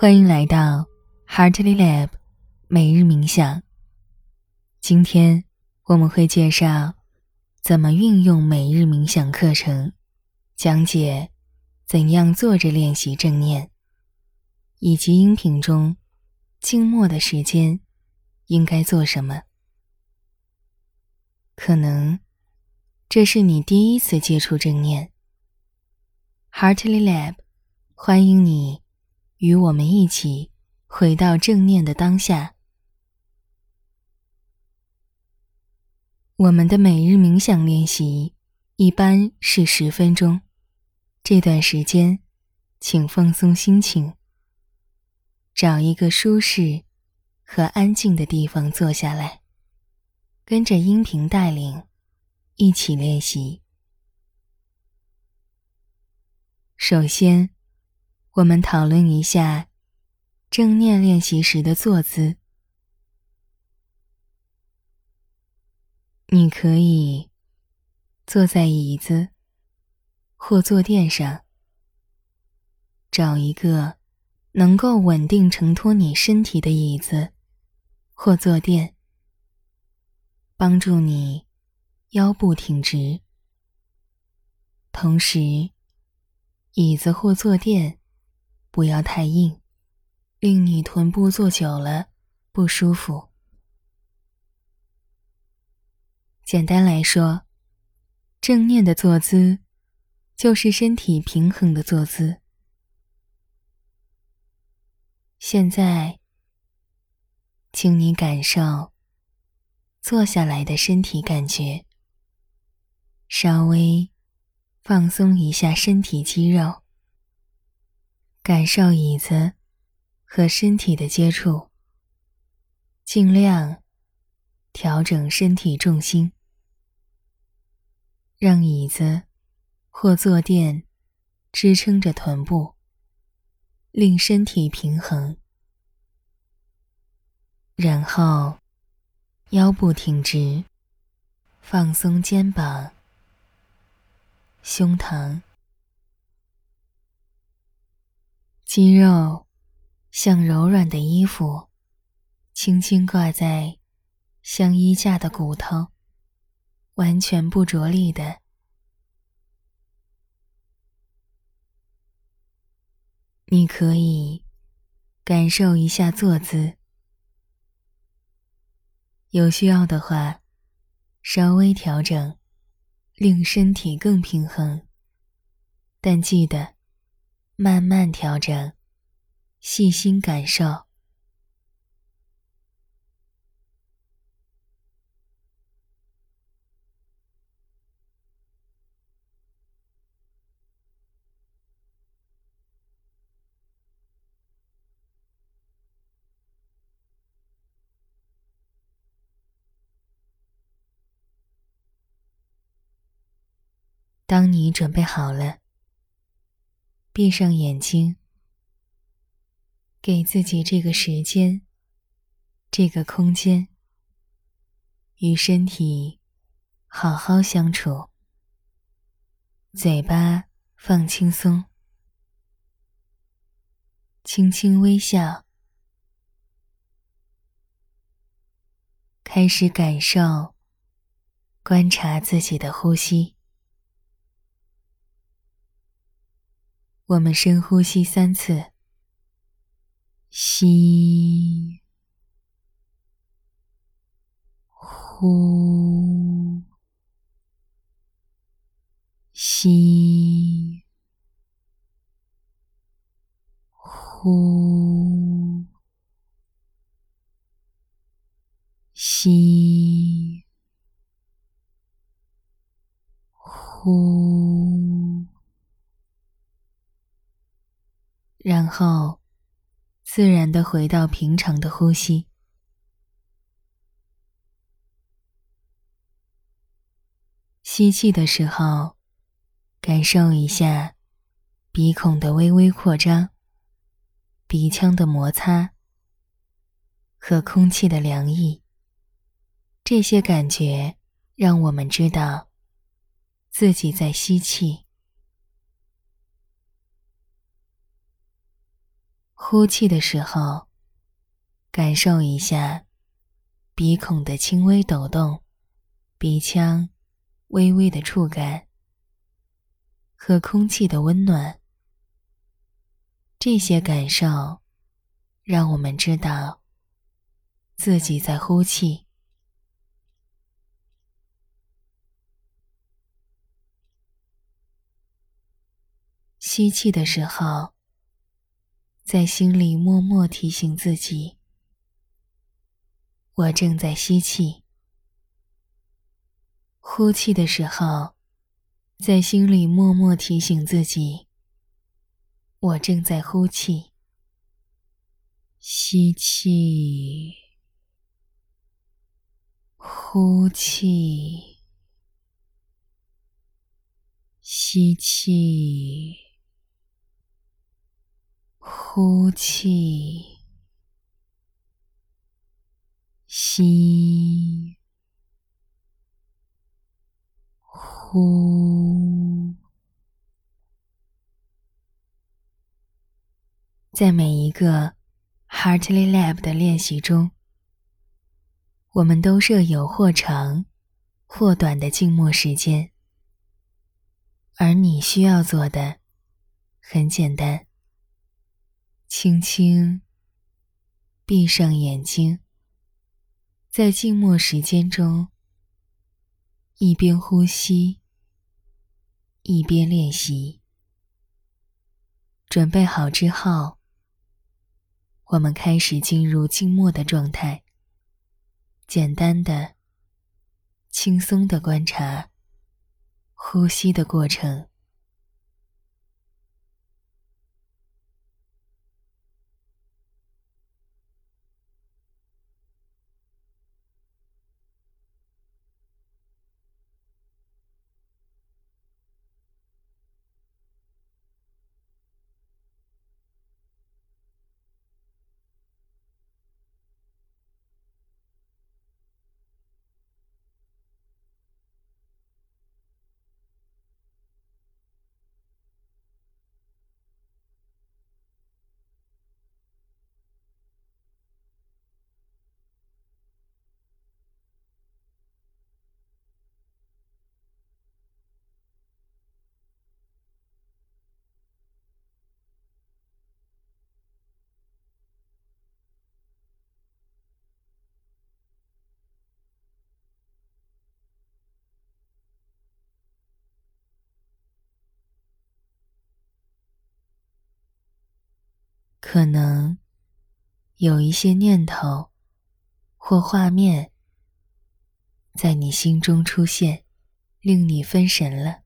欢迎来到 Heartly Lab 每日冥想。今天我们会介绍怎么运用每日冥想课程，讲解怎样坐着练习正念，以及音频中静默的时间应该做什么。可能这是你第一次接触正念。Heartly Lab 欢迎你。与我们一起回到正念的当下。我们的每日冥想练习一般是十分钟，这段时间，请放松心情，找一个舒适和安静的地方坐下来，跟着音频带领，一起练习。首先。我们讨论一下正念练习时的坐姿。你可以坐在椅子或坐垫上，找一个能够稳定承托你身体的椅子或坐垫，帮助你腰部挺直。同时，椅子或坐垫。不要太硬，令你臀部坐久了不舒服。简单来说，正念的坐姿就是身体平衡的坐姿。现在，请你感受坐下来的身体感觉，稍微放松一下身体肌肉。感受椅子和身体的接触，尽量调整身体重心，让椅子或坐垫支撑着臀部，令身体平衡。然后腰部挺直，放松肩膀、胸膛。肌肉像柔软的衣服，轻轻挂在像衣架的骨头，完全不着力的。你可以感受一下坐姿，有需要的话，稍微调整，令身体更平衡。但记得。慢慢调整，细心感受。当你准备好了。闭上眼睛，给自己这个时间、这个空间，与身体好好相处。嘴巴放轻松，轻轻微笑，开始感受、观察自己的呼吸。我们深呼吸三次，吸，呼，吸，呼，吸，呼。后，自然的回到平常的呼吸。吸气的时候，感受一下鼻孔的微微扩张、鼻腔的摩擦和空气的凉意。这些感觉让我们知道自己在吸气。呼气的时候，感受一下鼻孔的轻微抖动，鼻腔微微的触感和空气的温暖。这些感受让我们知道自己在呼气。吸气的时候。在心里默默提醒自己：“我正在吸气。”呼气的时候，在心里默默提醒自己：“我正在呼气。”吸气，呼气，吸气。呼气，吸，呼，在每一个 Heartly Lab 的练习中，我们都设有或长或短的静默时间，而你需要做的很简单。轻轻闭上眼睛，在静默时间中，一边呼吸，一边练习。准备好之后，我们开始进入静默的状态，简单的、轻松的观察呼吸的过程。可能有一些念头或画面在你心中出现，令你分神了。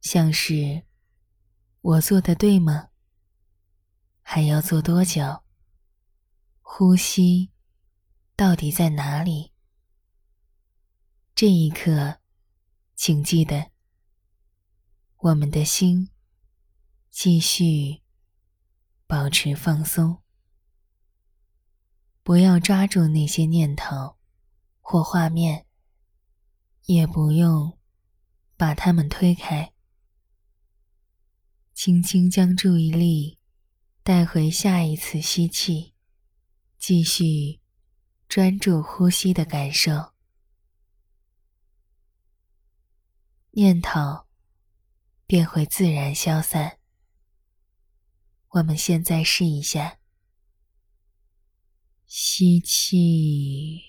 像是我做的对吗？还要做多久？呼吸到底在哪里？这一刻，请记得，我们的心继续。保持放松，不要抓住那些念头或画面，也不用把它们推开。轻轻将注意力带回下一次吸气，继续专注呼吸的感受，念头便会自然消散。我们现在试一下：吸气，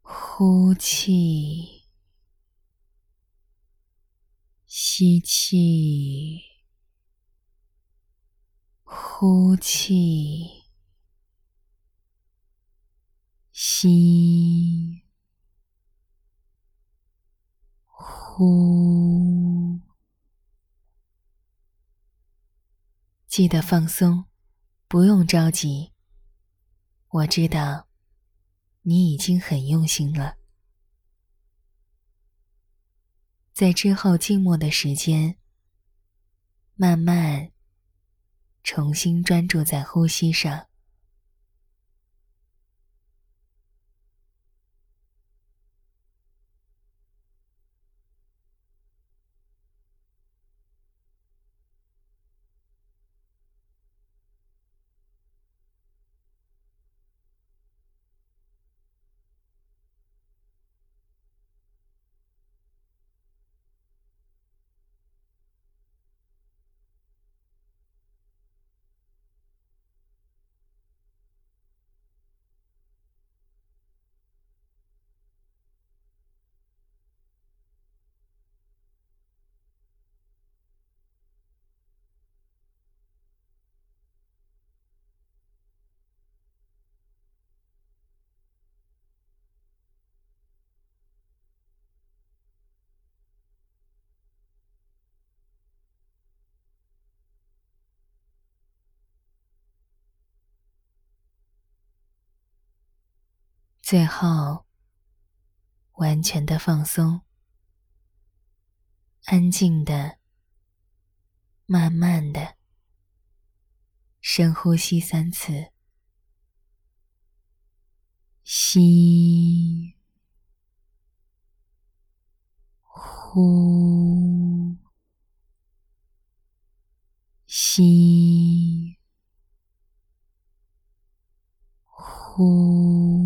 呼气，吸气，呼气，吸，呼。记得放松，不用着急。我知道，你已经很用心了。在之后静默的时间，慢慢重新专注在呼吸上。最后，完全的放松，安静的，慢慢的，深呼吸三次，吸，呼，吸，呼。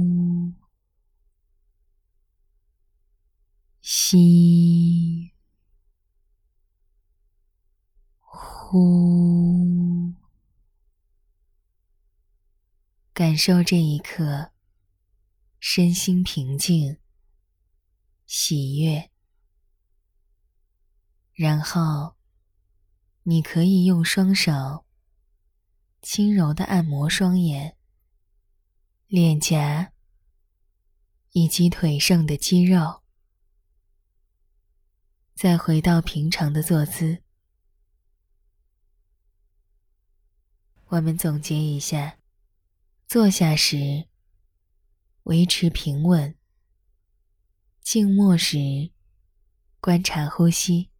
感受这一刻，身心平静、喜悦。然后，你可以用双手轻柔的按摩双眼、脸颊以及腿上的肌肉。再回到平常的坐姿。我们总结一下：坐下时维持平稳，静默时观察呼吸，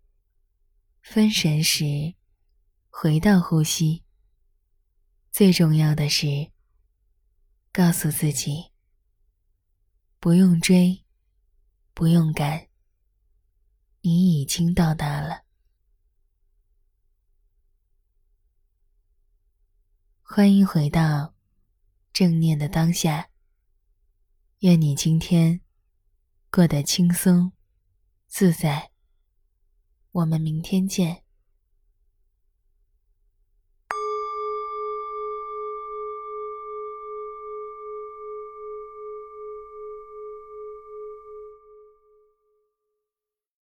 分神时回到呼吸。最重要的是，告诉自己不用追，不用赶。你已经到达了，欢迎回到正念的当下。愿你今天过得轻松自在。我们明天见。